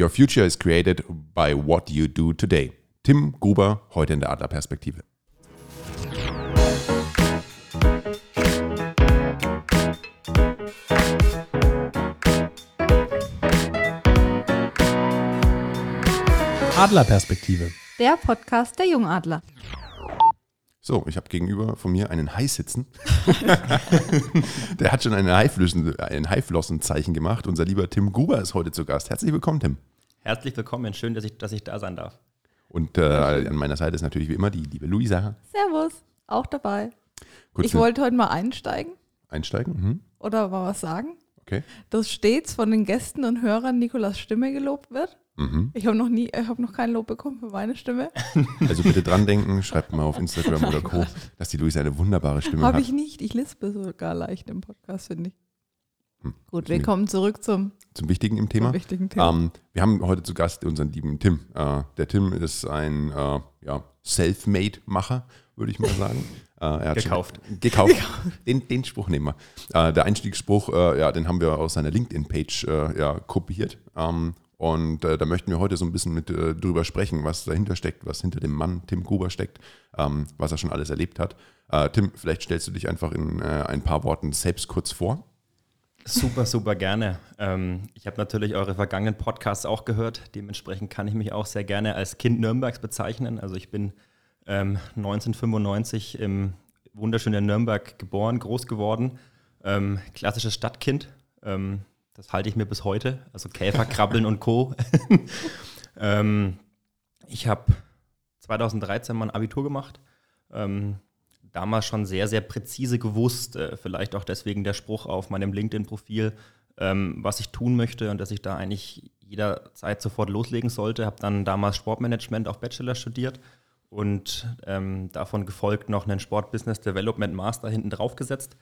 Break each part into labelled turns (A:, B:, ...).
A: Your future is created by what you do today. Tim Gruber, heute in der Adlerperspektive.
B: Adlerperspektive.
C: Der Podcast der Jungadler.
A: So, ich habe gegenüber von mir einen Hai sitzen. Der hat schon ein Haiflossenzeichen gemacht. Unser lieber Tim Gruber ist heute zu Gast. Herzlich willkommen, Tim.
D: Herzlich willkommen, schön, dass ich, dass ich da sein darf.
A: Und äh, an meiner Seite ist natürlich wie immer die liebe Luisa.
C: Servus, auch dabei.
A: Kurz
C: ich wollte heute mal einsteigen
A: einsteigen. Mhm.
C: oder mal was sagen,
A: Okay.
C: dass stets von den Gästen und Hörern Nikolas Stimme gelobt wird.
A: Mhm.
C: Ich habe noch nie, ich habe noch kein Lob bekommen für meine Stimme.
A: Also bitte dran denken, schreibt mal auf Instagram oder Co., dass die Luisa eine wunderbare Stimme
C: Habe
A: hat.
C: ich nicht. Ich lispe sogar leicht im Podcast, finde ich.
A: Hm.
C: Gut, wir kommen zurück zum,
A: Zum Wichtigen im Thema.
C: wichtigen Thema.
A: Ähm, wir haben heute zu Gast unseren lieben Tim. Äh, der Tim ist ein äh, ja, Self-Made-Macher, würde ich mal sagen. Äh, er hat
D: Gekauft.
A: Schon, gekauft. Den, den Spruch nehmen wir. Äh, der Einstiegsspruch, äh, ja, den haben wir aus seiner LinkedIn-Page äh, ja, kopiert. Ähm, und äh, da möchten wir heute so ein bisschen mit äh, drüber sprechen, was dahinter steckt, was hinter dem Mann Tim Gruber steckt, ähm, was er schon alles erlebt hat. Äh, Tim, vielleicht stellst du dich einfach in ein paar Worten selbst kurz vor.
D: Super, super gerne. Ähm, ich habe natürlich eure vergangenen Podcasts auch gehört. Dementsprechend kann ich mich auch sehr gerne als Kind Nürnbergs bezeichnen. Also ich bin ähm, 1995 im wunderschönen Nürnberg geboren, groß geworden. Ähm, klassisches Stadtkind. Ähm, das halte ich mir bis heute. Also Käfer, Krabbeln und Co. ähm, ich habe 2013 mein Abitur gemacht. Ähm, damals schon sehr, sehr präzise gewusst, äh, vielleicht auch deswegen der Spruch auf meinem LinkedIn-Profil, ähm, was ich tun möchte und dass ich da eigentlich jederzeit sofort loslegen sollte. Habe dann damals Sportmanagement auf Bachelor studiert und ähm, davon gefolgt noch einen Sport Business Development Master hinten drauf gesetzt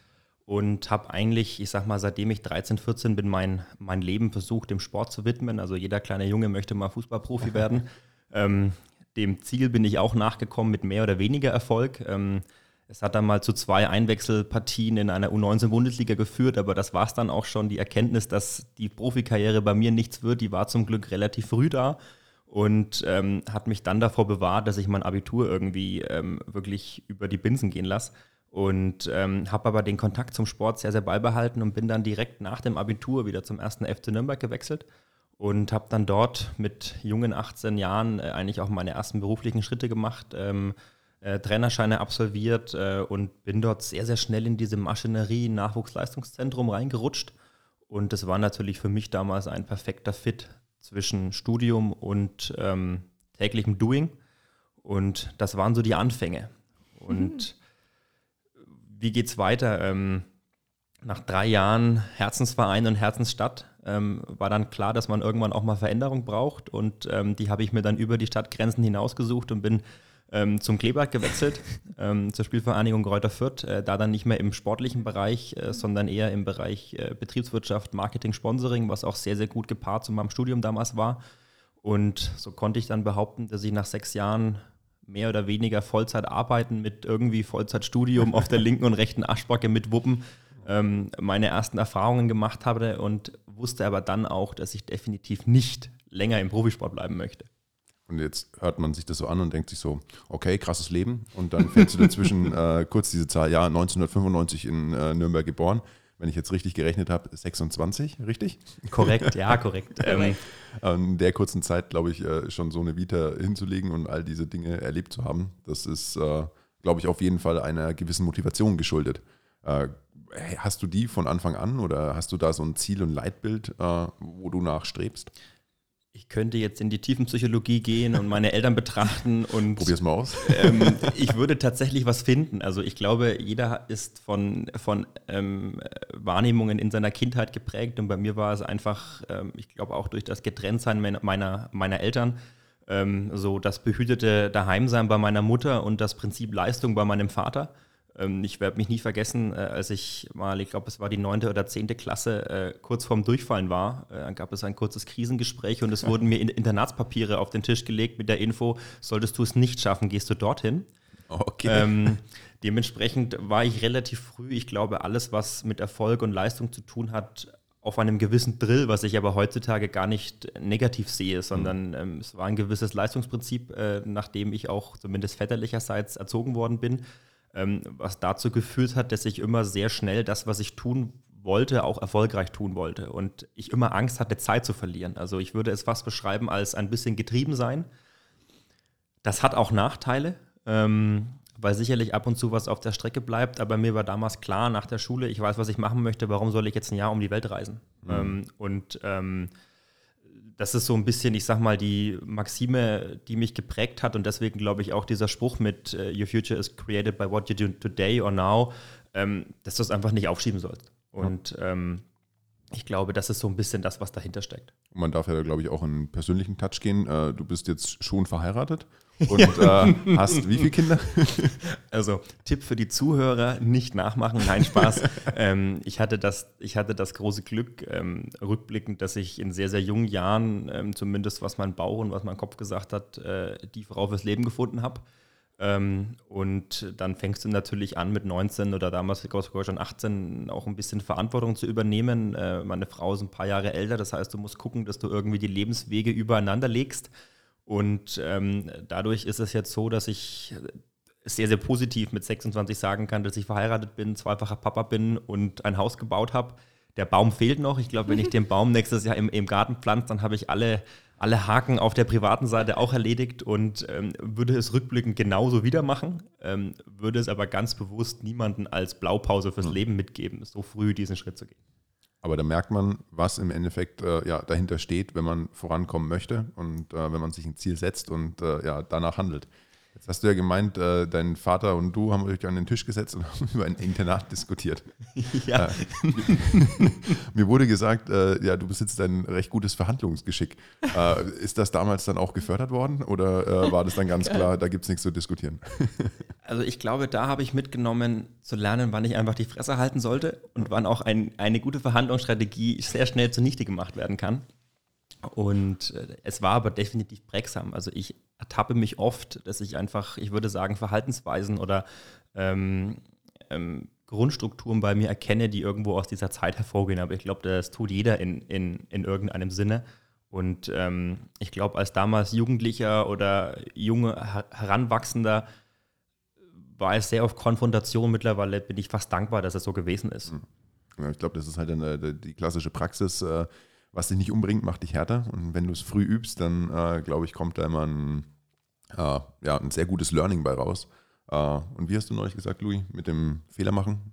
D: und habe eigentlich, ich sag mal, seitdem ich 13, 14 bin, mein, mein Leben versucht, dem Sport zu widmen. Also jeder kleine Junge möchte mal Fußballprofi werden. Ähm, dem Ziel bin ich auch nachgekommen mit mehr oder weniger Erfolg. Ähm, es hat dann mal zu zwei Einwechselpartien in einer U19-Bundesliga geführt, aber das war es dann auch schon. Die Erkenntnis, dass die Profikarriere bei mir nichts wird, die war zum Glück relativ früh da und ähm, hat mich dann davor bewahrt, dass ich mein Abitur irgendwie ähm, wirklich über die Binsen gehen lasse. Und ähm, habe aber den Kontakt zum Sport sehr, sehr beibehalten und bin dann direkt nach dem Abitur wieder zum ersten FC Nürnberg gewechselt und habe dann dort mit jungen 18 Jahren äh, eigentlich auch meine ersten beruflichen Schritte gemacht, ähm, äh, Trainerscheine absolviert äh, und bin dort sehr, sehr schnell in diese Maschinerie Nachwuchsleistungszentrum reingerutscht. Und das war natürlich für mich damals ein perfekter Fit zwischen Studium und ähm, täglichem Doing. Und das waren so die Anfänge. Und wie geht's weiter? Ähm, nach drei Jahren Herzensverein und Herzensstadt ähm, war dann klar, dass man irgendwann auch mal Veränderung braucht. Und ähm, die habe ich mir dann über die Stadtgrenzen hinausgesucht und bin ähm, zum Kleeblatt gewechselt, ähm, zur Spielvereinigung Kräuter Fürth. Äh, da dann nicht mehr im sportlichen Bereich, äh, sondern eher im Bereich äh, Betriebswirtschaft, Marketing, Sponsoring, was auch sehr, sehr gut gepaart zu meinem Studium damals war. Und so konnte ich dann behaupten, dass ich nach sechs Jahren mehr oder weniger Vollzeit arbeiten mit irgendwie Vollzeitstudium auf der linken und rechten Arschbacke mit Wuppen ähm, meine ersten Erfahrungen gemacht habe und wusste aber dann auch, dass ich definitiv nicht länger im Profisport bleiben möchte.
A: Und jetzt hört man sich das so an und denkt sich so, okay, krasses Leben. Und dann fällt du dazwischen äh, kurz diese Zahl, ja, 1995 in äh, Nürnberg geboren. Wenn ich jetzt richtig gerechnet habe, 26, richtig?
D: Korrekt, ja, korrekt. Ähm,
A: In der kurzen Zeit, glaube ich, äh, schon so eine Vita hinzulegen und all diese Dinge erlebt zu haben, das ist, äh, glaube ich, auf jeden Fall einer gewissen Motivation geschuldet. Äh, Hast du die von Anfang an oder hast du da so ein Ziel und Leitbild, äh, wo du nachstrebst?
D: Ich könnte jetzt in die tiefen Psychologie gehen und meine Eltern betrachten und
A: Probier's mal aus.
D: ähm, ich würde tatsächlich was finden. Also ich glaube, jeder ist von, von ähm, Wahrnehmungen in seiner Kindheit geprägt und bei mir war es einfach, ähm, ich glaube auch durch das Getrenntsein meiner, meiner, meiner Eltern, ähm, so das behütete Daheimsein bei meiner Mutter und das Prinzip Leistung bei meinem Vater. Ähm, ich werde mich nie vergessen, äh, als ich mal, ich glaube, es war die neunte oder zehnte Klasse, äh, kurz vorm Durchfallen war. Äh, dann gab es ein kurzes Krisengespräch und es wurden mir in Internatspapiere auf den Tisch gelegt mit der Info, solltest du es nicht schaffen, gehst du dorthin.
A: Okay.
D: Ähm, dementsprechend war ich relativ früh, ich glaube, alles, was mit Erfolg und Leistung zu tun hat, auf einem gewissen Drill, was ich aber heutzutage gar nicht negativ sehe, sondern ähm, es war ein gewisses Leistungsprinzip, äh, nachdem ich auch zumindest väterlicherseits erzogen worden bin, ähm, was dazu geführt hat, dass ich immer sehr schnell das, was ich tun wollte, auch erfolgreich tun wollte und ich immer Angst hatte, Zeit zu verlieren. Also ich würde es fast beschreiben als ein bisschen getrieben sein. Das hat auch Nachteile. Ähm, weil sicherlich ab und zu was auf der Strecke bleibt. Aber mir war damals klar, nach der Schule, ich weiß, was ich machen möchte, warum soll ich jetzt ein Jahr um die Welt reisen? Mhm. Ähm, und ähm, das ist so ein bisschen, ich sag mal, die Maxime, die mich geprägt hat und deswegen glaube ich auch dieser Spruch mit uh, Your future is created by what you do today or now, ähm, dass du es einfach nicht aufschieben sollst. Und ja. ähm, ich glaube, das ist so ein bisschen das, was dahinter steckt.
A: Man darf ja, glaube ich, auch in einen persönlichen Touch gehen. Äh, du bist jetzt schon verheiratet und äh, hast wie viele Kinder?
D: Also Tipp für die Zuhörer, nicht nachmachen, nein, Spaß. ähm, ich, hatte das, ich hatte das große Glück, ähm, rückblickend, dass ich in sehr, sehr jungen Jahren, ähm, zumindest was mein Bauch und was mein Kopf gesagt hat, äh, die Frau fürs Leben gefunden habe. Ähm, und dann fängst du natürlich an mit 19 oder damals sogar schon 18 auch ein bisschen Verantwortung zu übernehmen. Äh, meine Frau ist ein paar Jahre älter, das heißt, du musst gucken, dass du irgendwie die Lebenswege übereinander legst. Und ähm, dadurch ist es jetzt so, dass ich sehr, sehr positiv mit 26 sagen kann, dass ich verheiratet bin, zweifacher Papa bin und ein Haus gebaut habe. Der Baum fehlt noch. Ich glaube, wenn ich den Baum nächstes Jahr im, im Garten pflanze, dann habe ich alle alle Haken auf der privaten Seite auch erledigt und ähm, würde es rückblickend genauso wieder machen, ähm, würde es aber ganz bewusst niemanden als Blaupause fürs mhm. Leben mitgeben, so früh diesen Schritt zu gehen.
A: Aber da merkt man, was im Endeffekt äh, ja, dahinter steht, wenn man vorankommen möchte und äh, wenn man sich ein Ziel setzt und äh, ja, danach handelt. Jetzt hast du ja gemeint, äh, dein Vater und du haben euch an den Tisch gesetzt und haben über ein Internat diskutiert. Ja. Äh, mir wurde gesagt, äh, ja, du besitzt ein recht gutes Verhandlungsgeschick. Äh, ist das damals dann auch gefördert worden oder äh, war das dann ganz klar, da gibt es nichts zu diskutieren?
D: also ich glaube, da habe ich mitgenommen zu lernen, wann ich einfach die Fresse halten sollte und wann auch ein, eine gute Verhandlungsstrategie sehr schnell zunichte gemacht werden kann. Und äh, es war aber definitiv prägsam. Also ich ertappe mich oft, dass ich einfach, ich würde sagen, Verhaltensweisen oder ähm, ähm, Grundstrukturen bei mir erkenne, die irgendwo aus dieser Zeit hervorgehen. Aber ich glaube, das tut jeder in, in, in irgendeinem Sinne. Und ähm, ich glaube, als damals Jugendlicher oder junge Heranwachsender war es sehr auf Konfrontation. Mittlerweile bin ich fast dankbar, dass es so gewesen ist.
A: Ja, ich glaube, das ist halt eine, die klassische Praxis. Äh was dich nicht umbringt, macht dich härter. Und wenn du es früh übst, dann äh, glaube ich, kommt da immer ein, äh, ja, ein sehr gutes Learning bei raus. Äh, und wie hast du neulich gesagt, Louis, mit dem Fehler machen?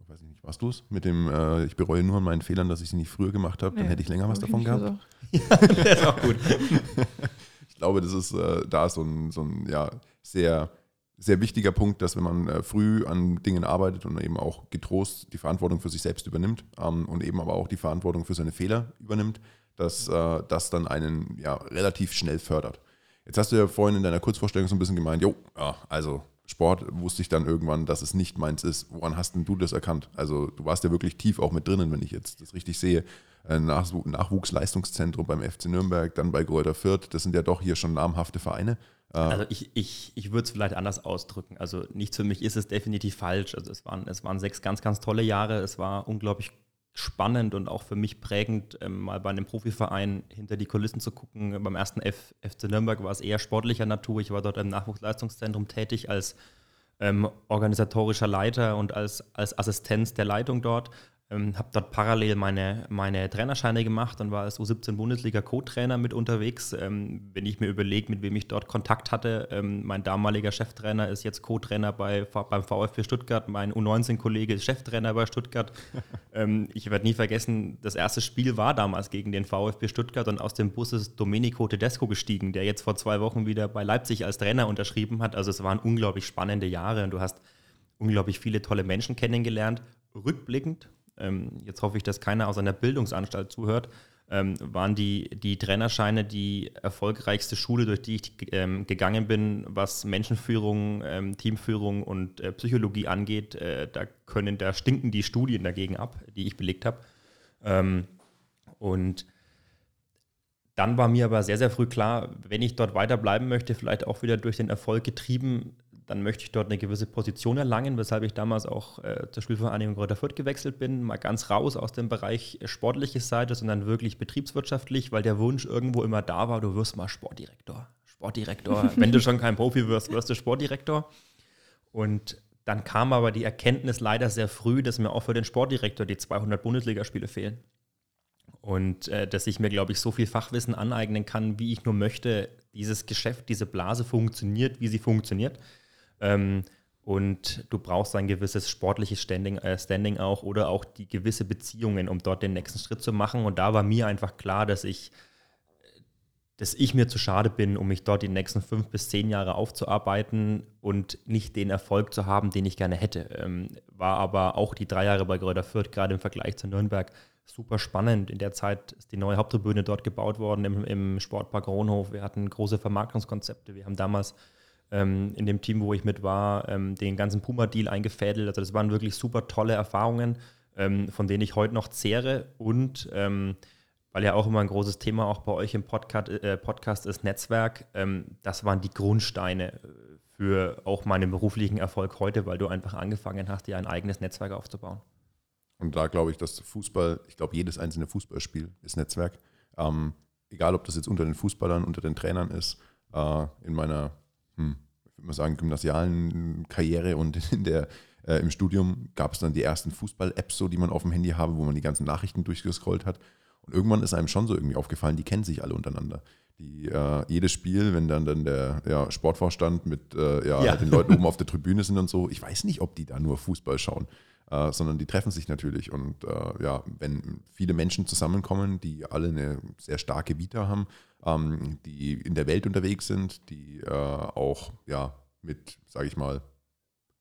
A: Ich weiß nicht, warst du es? Mit dem, äh, ich bereue nur an meinen Fehlern, dass ich sie nicht früher gemacht habe, nee, dann hätte ich länger was davon gehabt. Ja, der ist auch gut. ich glaube, das ist äh, da so ein, so ein ja, sehr sehr wichtiger Punkt, dass wenn man äh, früh an Dingen arbeitet und eben auch getrost die Verantwortung für sich selbst übernimmt ähm, und eben aber auch die Verantwortung für seine Fehler übernimmt, dass äh, das dann einen ja, relativ schnell fördert. Jetzt hast du ja vorhin in deiner Kurzvorstellung so ein bisschen gemeint, jo, ja, also Sport wusste ich dann irgendwann, dass es nicht meins ist. Woran hast denn du das erkannt? Also du warst ja wirklich tief auch mit drinnen, wenn ich jetzt das richtig sehe. Nachwuchsleistungszentrum beim FC Nürnberg, dann bei Gräuter Fürth, das sind ja doch hier schon namhafte Vereine.
D: Ah. Also ich, ich, ich würde es vielleicht anders ausdrücken. Also nicht für mich ist es definitiv falsch. Also es waren, es waren sechs ganz, ganz tolle Jahre. Es war unglaublich spannend und auch für mich prägend, ähm, mal bei einem Profiverein hinter die Kulissen zu gucken. Beim ersten F, FC Nürnberg war es eher sportlicher Natur. Ich war dort im Nachwuchsleistungszentrum tätig als ähm, organisatorischer Leiter und als, als Assistenz der Leitung dort. Ähm, habe dort parallel meine, meine Trainerscheine gemacht und war als U17-Bundesliga-Co-Trainer mit unterwegs. Ähm, wenn ich mir überlege, mit wem ich dort Kontakt hatte, ähm, mein damaliger Cheftrainer ist jetzt Co-Trainer bei, beim VfB Stuttgart, mein U19-Kollege ist Cheftrainer bei Stuttgart. ähm, ich werde nie vergessen, das erste Spiel war damals gegen den VfB Stuttgart und aus dem Bus ist Domenico Tedesco gestiegen, der jetzt vor zwei Wochen wieder bei Leipzig als Trainer unterschrieben hat. Also es waren unglaublich spannende Jahre und du hast unglaublich viele tolle Menschen kennengelernt. Rückblickend jetzt hoffe ich, dass keiner aus einer Bildungsanstalt zuhört, ähm, waren die, die Trainerscheine die erfolgreichste Schule, durch die ich ähm, gegangen bin, was Menschenführung, ähm, Teamführung und äh, Psychologie angeht. Äh, da können, da stinken die Studien dagegen ab, die ich belegt habe. Ähm, und dann war mir aber sehr, sehr früh klar, wenn ich dort weiterbleiben möchte, vielleicht auch wieder durch den Erfolg getrieben, dann möchte ich dort eine gewisse Position erlangen, weshalb ich damals auch äh, zur Spielvereinigung Greuther Fürth gewechselt bin, mal ganz raus aus dem Bereich sportliche Seite, sondern wirklich betriebswirtschaftlich, weil der Wunsch irgendwo immer da war, du wirst mal Sportdirektor. Sportdirektor, wenn du schon kein Profi wirst, wirst du Sportdirektor. Und dann kam aber die Erkenntnis leider sehr früh, dass mir auch für den Sportdirektor die 200 Bundesligaspiele fehlen. Und äh, dass ich mir, glaube ich, so viel Fachwissen aneignen kann, wie ich nur möchte, dieses Geschäft, diese Blase funktioniert, wie sie funktioniert. Ähm, und du brauchst ein gewisses sportliches Standing, äh, Standing auch oder auch die gewisse Beziehungen, um dort den nächsten Schritt zu machen. Und da war mir einfach klar, dass ich, dass ich mir zu schade bin, um mich dort die nächsten fünf bis zehn Jahre aufzuarbeiten und nicht den Erfolg zu haben, den ich gerne hätte. Ähm, war aber auch die drei Jahre bei Gröder Fürth, gerade im Vergleich zu Nürnberg, super spannend. In der Zeit ist die neue Haupttribüne dort gebaut worden im, im Sportpark Ronhof. Wir hatten große Vermarktungskonzepte. Wir haben damals ähm, in dem Team, wo ich mit war, ähm, den ganzen Puma-Deal eingefädelt. Also das waren wirklich super tolle Erfahrungen, ähm, von denen ich heute noch zehre und ähm, weil ja auch immer ein großes Thema auch bei euch im Podcast, äh, Podcast ist Netzwerk. Ähm, das waren die Grundsteine für auch meinen beruflichen Erfolg heute, weil du einfach angefangen hast, dir ein eigenes Netzwerk aufzubauen.
A: Und da glaube ich, dass Fußball, ich glaube, jedes einzelne Fußballspiel ist Netzwerk. Ähm, egal, ob das jetzt unter den Fußballern, unter den Trainern ist. Äh, in meiner, hm, ich würde mal sagen, gymnasialen Karriere und in der, äh, im Studium gab es dann die ersten Fußball-Apps, so, die man auf dem Handy habe, wo man die ganzen Nachrichten durchgescrollt hat. Und irgendwann ist einem schon so irgendwie aufgefallen, die kennen sich alle untereinander. Die, äh, jedes Spiel, wenn dann, dann der ja, Sportvorstand mit äh, ja, ja. den Leuten oben auf der Tribüne sind und so, ich weiß nicht, ob die da nur Fußball schauen äh, sondern die treffen sich natürlich. Und äh, ja, wenn viele Menschen zusammenkommen, die alle eine sehr starke Vita haben, ähm, die in der Welt unterwegs sind, die äh, auch ja, mit, sage ich mal,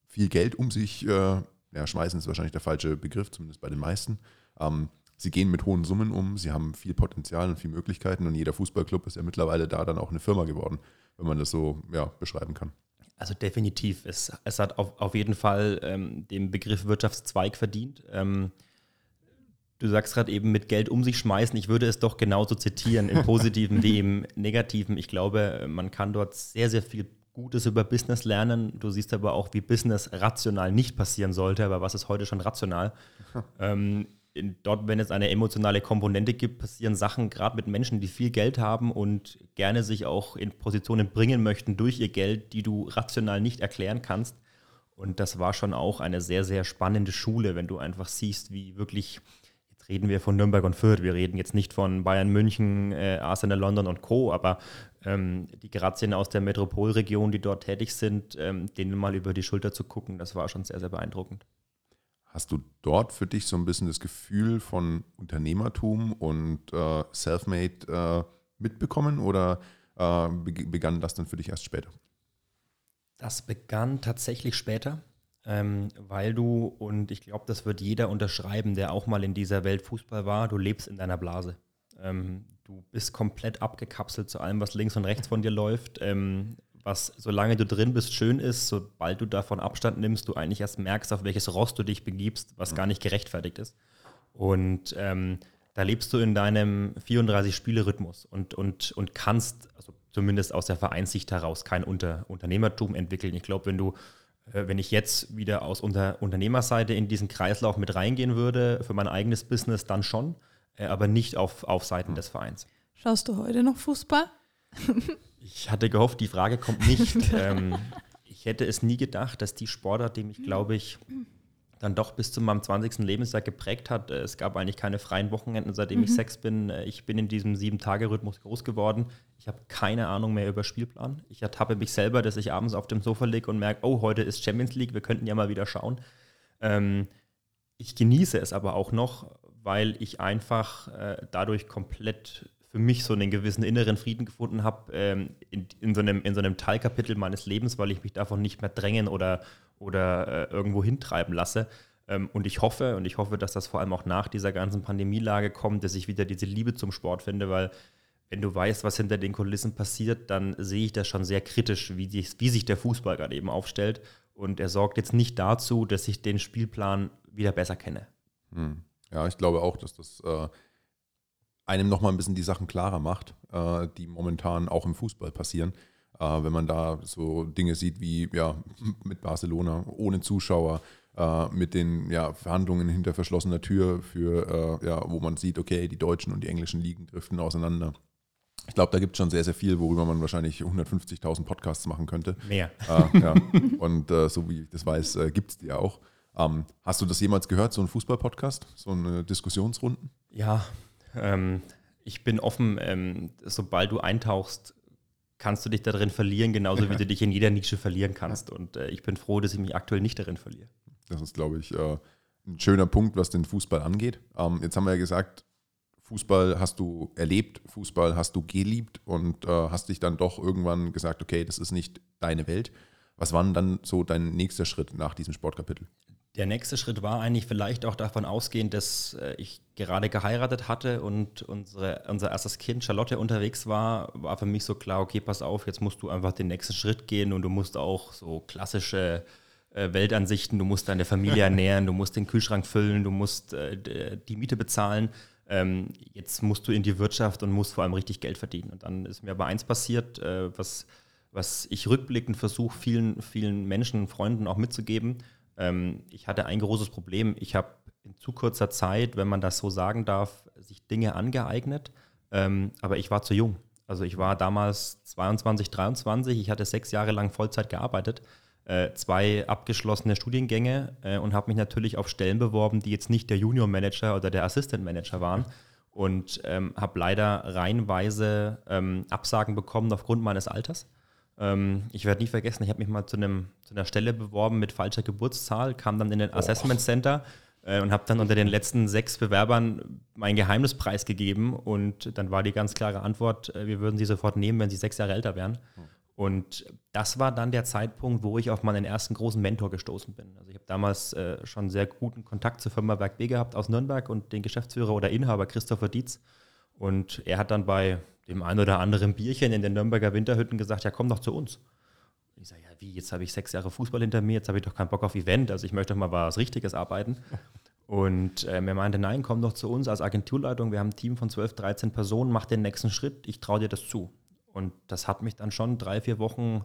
A: viel Geld um sich äh, ja, schmeißen, ist wahrscheinlich der falsche Begriff, zumindest bei den meisten. Ähm, sie gehen mit hohen Summen um, sie haben viel Potenzial und viel Möglichkeiten und jeder Fußballclub ist ja mittlerweile da dann auch eine Firma geworden, wenn man das so ja, beschreiben kann.
D: Also definitiv. Es, es hat auf, auf jeden Fall ähm, den Begriff Wirtschaftszweig verdient. Ähm, du sagst gerade eben mit Geld um sich schmeißen. Ich würde es doch genauso zitieren, im positiven wie im negativen. Ich glaube, man kann dort sehr, sehr viel Gutes über Business lernen. Du siehst aber auch, wie Business rational nicht passieren sollte, aber was ist heute schon rational? ähm, in, dort, wenn es eine emotionale Komponente gibt, passieren Sachen gerade mit Menschen, die viel Geld haben und gerne sich auch in Positionen bringen möchten durch ihr Geld, die du rational nicht erklären kannst. Und das war schon auch eine sehr, sehr spannende Schule, wenn du einfach siehst, wie wirklich, jetzt reden wir von Nürnberg und Fürth, wir reden jetzt nicht von Bayern München, äh, Arsenal London und Co., aber ähm, die Grazien aus der Metropolregion, die dort tätig sind, ähm, denen mal über die Schulter zu gucken, das war schon sehr, sehr beeindruckend.
A: Hast du dort für dich so ein bisschen das Gefühl von Unternehmertum und äh, Selfmade äh, mitbekommen oder äh, begann das dann für dich erst später?
D: Das begann tatsächlich später, ähm, weil du, und ich glaube, das wird jeder unterschreiben, der auch mal in dieser Welt Fußball war, du lebst in deiner Blase. Ähm, du bist komplett abgekapselt zu allem, was links und rechts von dir läuft. Ähm, was, solange du drin bist, schön ist, sobald du davon Abstand nimmst, du eigentlich erst merkst, auf welches Rost du dich begibst, was mhm. gar nicht gerechtfertigt ist. Und ähm, da lebst du in deinem 34-Spiele-Rhythmus und, und, und kannst, also zumindest aus der Vereinssicht heraus, kein Unter Unternehmertum entwickeln. Ich glaube, wenn du, äh, wenn ich jetzt wieder aus Unter Unternehmerseite in diesen Kreislauf mit reingehen würde, für mein eigenes Business dann schon, äh, aber nicht auf, auf Seiten mhm. des Vereins.
C: Schaust du heute noch Fußball?
D: Ich hatte gehofft, die Frage kommt nicht. ähm, ich hätte es nie gedacht, dass die Sportart, die mich, glaube ich, dann doch bis zu meinem 20. Lebensjahr geprägt hat. Es gab eigentlich keine freien Wochenenden, seitdem mhm. ich sechs bin. Ich bin in diesem Sieben-Tage-Rhythmus groß geworden. Ich habe keine Ahnung mehr über Spielplan. Ich ertappe mich selber, dass ich abends auf dem Sofa liege und merke, oh, heute ist Champions League, wir könnten ja mal wieder schauen. Ähm, ich genieße es aber auch noch, weil ich einfach äh, dadurch komplett für mich so einen gewissen inneren Frieden gefunden habe ähm, in, in, so einem, in so einem Teilkapitel meines Lebens, weil ich mich davon nicht mehr drängen oder, oder äh, irgendwo hintreiben lasse. Ähm, und ich hoffe, und ich hoffe, dass das vor allem auch nach dieser ganzen Pandemielage kommt, dass ich wieder diese Liebe zum Sport finde, weil wenn du weißt, was hinter den Kulissen passiert, dann sehe ich das schon sehr kritisch, wie, die, wie sich der Fußball gerade eben aufstellt. Und er sorgt jetzt nicht dazu, dass ich den Spielplan wieder besser kenne.
A: Hm. Ja, ich glaube auch, dass das äh, einem nochmal ein bisschen die Sachen klarer macht, äh, die momentan auch im Fußball passieren. Äh, wenn man da so Dinge sieht wie ja, mit Barcelona ohne Zuschauer, äh, mit den ja, Verhandlungen hinter verschlossener Tür, für, äh, ja, wo man sieht, okay, die deutschen und die englischen Ligen driften auseinander. Ich glaube, da gibt es schon sehr, sehr viel, worüber man wahrscheinlich 150.000 Podcasts machen könnte.
D: Mehr.
A: Äh, ja. Und äh, so wie ich das weiß, äh, gibt es die ja auch. Ähm, hast du das jemals gehört, so ein Fußball-Podcast, so eine Diskussionsrunden?
D: Ja, ähm, ich bin offen, ähm, sobald du eintauchst, kannst du dich darin verlieren, genauso wie du dich in jeder Nische verlieren kannst. Und äh, ich bin froh, dass ich mich aktuell nicht darin verliere.
A: Das ist, glaube ich, äh, ein schöner Punkt, was den Fußball angeht. Ähm, jetzt haben wir ja gesagt, Fußball hast du erlebt, Fußball hast du geliebt und äh, hast dich dann doch irgendwann gesagt, okay, das ist nicht deine Welt. Was war denn dann so dein nächster Schritt nach diesem Sportkapitel?
D: Der nächste Schritt war eigentlich vielleicht auch davon ausgehend, dass äh, ich gerade geheiratet hatte und unsere, unser erstes Kind Charlotte unterwegs war, war für mich so klar, okay, pass auf, jetzt musst du einfach den nächsten Schritt gehen und du musst auch so klassische äh, Weltansichten, du musst deine Familie ernähren, du musst den Kühlschrank füllen, du musst äh, die Miete bezahlen ähm, jetzt musst du in die Wirtschaft und musst vor allem richtig Geld verdienen. Und dann ist mir aber eins passiert, was, was ich rückblickend versuche, vielen, vielen Menschen, Freunden auch mitzugeben. Ähm, ich hatte ein großes Problem. Ich habe in zu kurzer Zeit, wenn man das so sagen darf, sich Dinge angeeignet, ähm, aber ich war zu jung. Also ich war damals 22, 23, ich hatte sechs Jahre lang Vollzeit gearbeitet äh, zwei abgeschlossene Studiengänge äh, und habe mich natürlich auf Stellen beworben, die jetzt nicht der Junior Manager oder der Assistant Manager waren. Und ähm, habe leider reihenweise ähm, Absagen bekommen aufgrund meines Alters. Ähm, ich werde nie vergessen, ich habe mich mal zu, einem, zu einer Stelle beworben mit falscher Geburtszahl, kam dann in den Assessment Center äh, und habe dann unter den letzten sechs Bewerbern meinen Geheimnispreis gegeben. Und dann war die ganz klare Antwort, äh, wir würden sie sofort nehmen, wenn sie sechs Jahre älter wären. Und das war dann der Zeitpunkt, wo ich auf meinen ersten großen Mentor gestoßen bin. Also ich habe damals äh, schon sehr guten Kontakt zur Firma Werk B gehabt aus Nürnberg und den Geschäftsführer oder Inhaber Christopher Dietz. Und er hat dann bei dem einen oder anderen Bierchen in den Nürnberger Winterhütten gesagt, ja komm doch zu uns. Und ich sage, ja wie, jetzt habe ich sechs Jahre Fußball hinter mir, jetzt habe ich doch keinen Bock auf Event, also ich möchte doch mal was Richtiges arbeiten. Und ähm, er meinte, nein, komm doch zu uns als Agenturleitung, wir haben ein Team von 12, 13 Personen, mach den nächsten Schritt, ich traue dir das zu. Und das hat mich dann schon drei, vier Wochen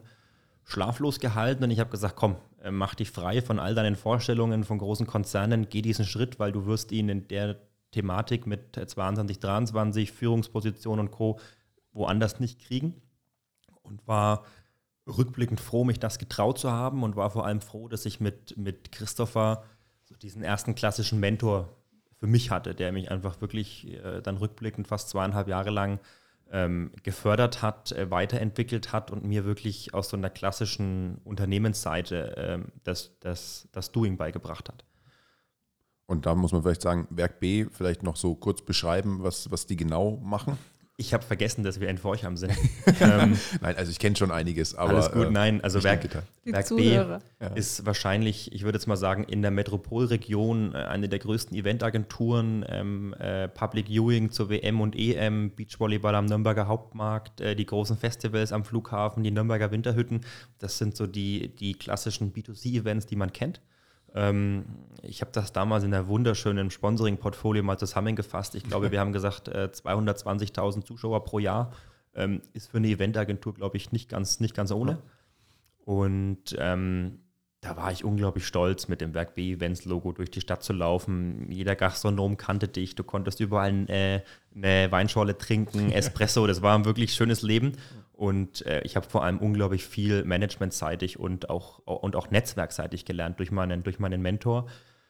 D: schlaflos gehalten und ich habe gesagt, komm, äh, mach dich frei von all deinen Vorstellungen von großen Konzernen, geh diesen Schritt, weil du wirst ihn in der Thematik mit 22, 23, Führungsposition und Co. woanders nicht kriegen. Und war rückblickend froh, mich das getraut zu haben und war vor allem froh, dass ich mit, mit Christopher so diesen ersten klassischen Mentor für mich hatte, der mich einfach wirklich äh, dann rückblickend fast zweieinhalb Jahre lang ähm, gefördert hat, äh, weiterentwickelt hat und mir wirklich aus so einer klassischen Unternehmensseite ähm, das, das, das Doing beigebracht hat.
A: Und da muss man vielleicht sagen, Werk B vielleicht noch so kurz beschreiben, was, was die genau machen.
D: Ich habe vergessen, dass wir in Forchheim sind.
A: ähm, nein, also ich kenne schon einiges, aber.
D: Alles gut, äh, nein. Also Werk, Werk B ja. ist wahrscheinlich, ich würde jetzt mal sagen, in der Metropolregion äh, eine der größten Eventagenturen, ähm, äh, Public Viewing zur WM und EM, Beachvolleyball am Nürnberger Hauptmarkt, äh, die großen Festivals am Flughafen, die Nürnberger Winterhütten. Das sind so die, die klassischen B2C-Events, die man kennt. Ähm, ich habe das damals in der wunderschönen Sponsoring-Portfolio mal zusammengefasst. Ich glaube, wir haben gesagt, äh, 220.000 Zuschauer pro Jahr ähm, ist für eine Eventagentur, glaube ich, nicht ganz, nicht ganz ohne. Und ähm, da war ich unglaublich stolz, mit dem Werk B Events Logo durch die Stadt zu laufen. Jeder Gastronom kannte dich, du konntest überall äh, eine Weinschorle trinken, Espresso, das war ein wirklich schönes Leben. Und äh, ich habe vor allem unglaublich viel managementseitig und auch, und auch netzwerkseitig gelernt durch meinen, durch meinen Mentor.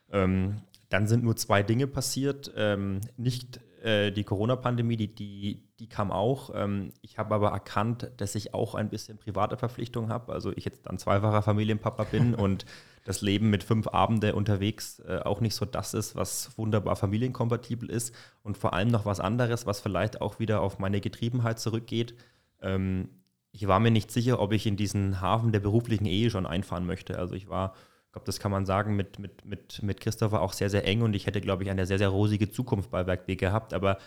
D: Ähm, dann sind nur zwei Dinge passiert. Ähm, nicht äh, die Corona-Pandemie, die, die, die kam auch. Ähm, ich habe aber erkannt, dass ich auch ein bisschen private Verpflichtungen habe. Also ich jetzt dann zweifacher Familienpapa bin und das Leben mit fünf Abende unterwegs äh, auch nicht so das ist, was wunderbar familienkompatibel ist. Und vor allem noch was anderes, was vielleicht auch wieder auf meine Getriebenheit zurückgeht ähm, ich war mir nicht sicher, ob ich in diesen Hafen der beruflichen Ehe schon einfahren möchte. Also ich war, glaube, das kann man sagen, mit, mit, mit, mit Christopher auch sehr, sehr eng und ich hätte, glaube ich, eine sehr, sehr rosige Zukunft bei Werk B gehabt. Aber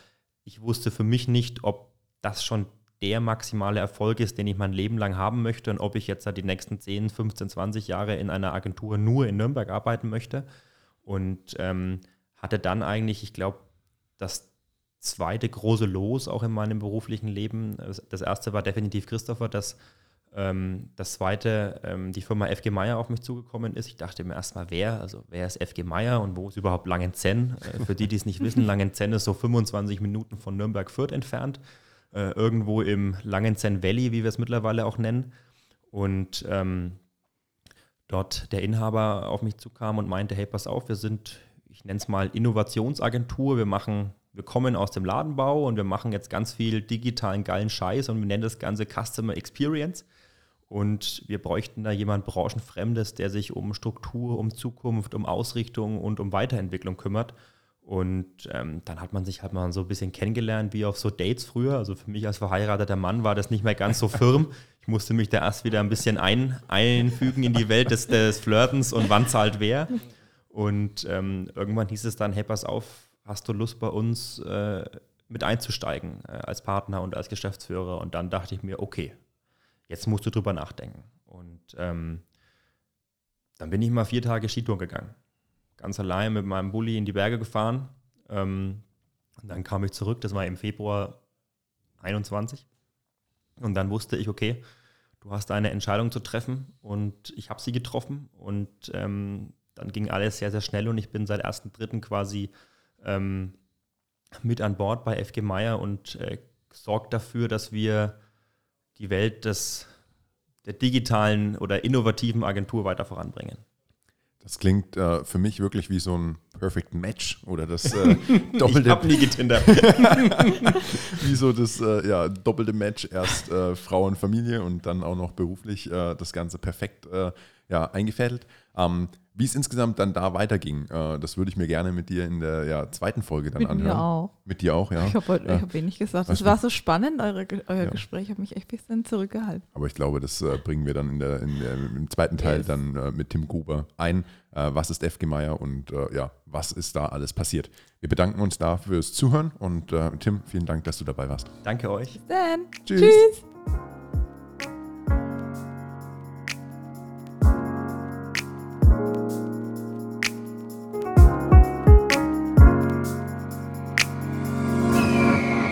D: ich wusste für mich nicht, ob das schon der maximale Erfolg ist, den ich mein Leben lang haben möchte und ob ich jetzt die nächsten 10, 15, 20 Jahre in einer Agentur nur in Nürnberg arbeiten möchte. Und ähm, hatte dann eigentlich, ich glaube, das zweite große Los auch in meinem beruflichen Leben. Das erste war definitiv Christopher, das Ähm, das zweite, ähm, die Firma FG Meier auf mich zugekommen ist. Ich dachte mir erstmal, wer, also wer ist FG Meier und wo ist überhaupt Langenzenn? Äh, für die, die es nicht wissen, Langenzenn ist so 25 Minuten von Nürnberg-Fürth entfernt, äh, irgendwo im Langenzenn Valley, wie wir es mittlerweile auch nennen. Und ähm, dort der Inhaber auf mich zukam und meinte, hey, pass auf, wir sind, ich nenne es mal Innovationsagentur, wir machen wir kommen aus dem Ladenbau und wir machen jetzt ganz viel digitalen geilen Scheiß und wir nennen das Ganze Customer Experience. Und wir bräuchten da jemand Branchenfremdes, der sich um Struktur, um Zukunft, um Ausrichtung und um Weiterentwicklung kümmert. Und ähm, dann hat man sich halt mal so ein bisschen kennengelernt, wie auf so Dates früher. Also für mich als verheirateter Mann war das nicht mehr ganz so firm. Ich musste mich da erst wieder ein bisschen ein, einfügen in die Welt des, des Flirtens und wann zahlt wer. Und ähm, irgendwann hieß es dann, hey, pass auf, hast du Lust bei uns äh, mit einzusteigen äh, als Partner und als Geschäftsführer? Und dann dachte ich mir, okay, jetzt musst du drüber nachdenken. Und ähm, dann bin ich mal vier Tage Skitour gegangen. Ganz allein mit meinem Bulli in die Berge gefahren. Ähm, und dann kam ich zurück, das war im Februar 21. Und dann wusste ich, okay, du hast eine Entscheidung zu treffen und ich habe sie getroffen. Und ähm, dann ging alles sehr, sehr schnell und ich bin seit 1.3. quasi ähm, mit an Bord bei FG Meier und äh, sorgt dafür, dass wir die Welt des, der digitalen oder innovativen Agentur weiter voranbringen.
A: Das klingt äh, für mich wirklich wie so ein Perfect Match oder das äh, doppelte.
D: ich hab nie getindert.
A: wie so das äh, ja, doppelte Match. Erst äh, Frau und Familie und dann auch noch beruflich äh, das Ganze perfekt äh, ja, eingefädelt. Ähm, wie es insgesamt dann da weiterging, äh, das würde ich mir gerne mit dir in der ja, zweiten Folge dann
C: mit
A: anhören.
C: Mit mir auch.
A: Mit dir auch, ja.
C: Ich habe ja. hab wenig gesagt. Es war so spannend, eure, euer ja. Gespräch. hat mich echt ein bisschen zurückgehalten.
A: Aber ich glaube, das äh, bringen wir dann in der, in der, im zweiten Teil yes. dann äh, mit Tim Gruber ein. Äh, was ist FG Meier und äh, ja, was ist da alles passiert? Wir bedanken uns da fürs Zuhören und äh, Tim, vielen Dank, dass du dabei warst.
D: Danke euch.
C: Bis dann.
A: Tschüss. Tschüss.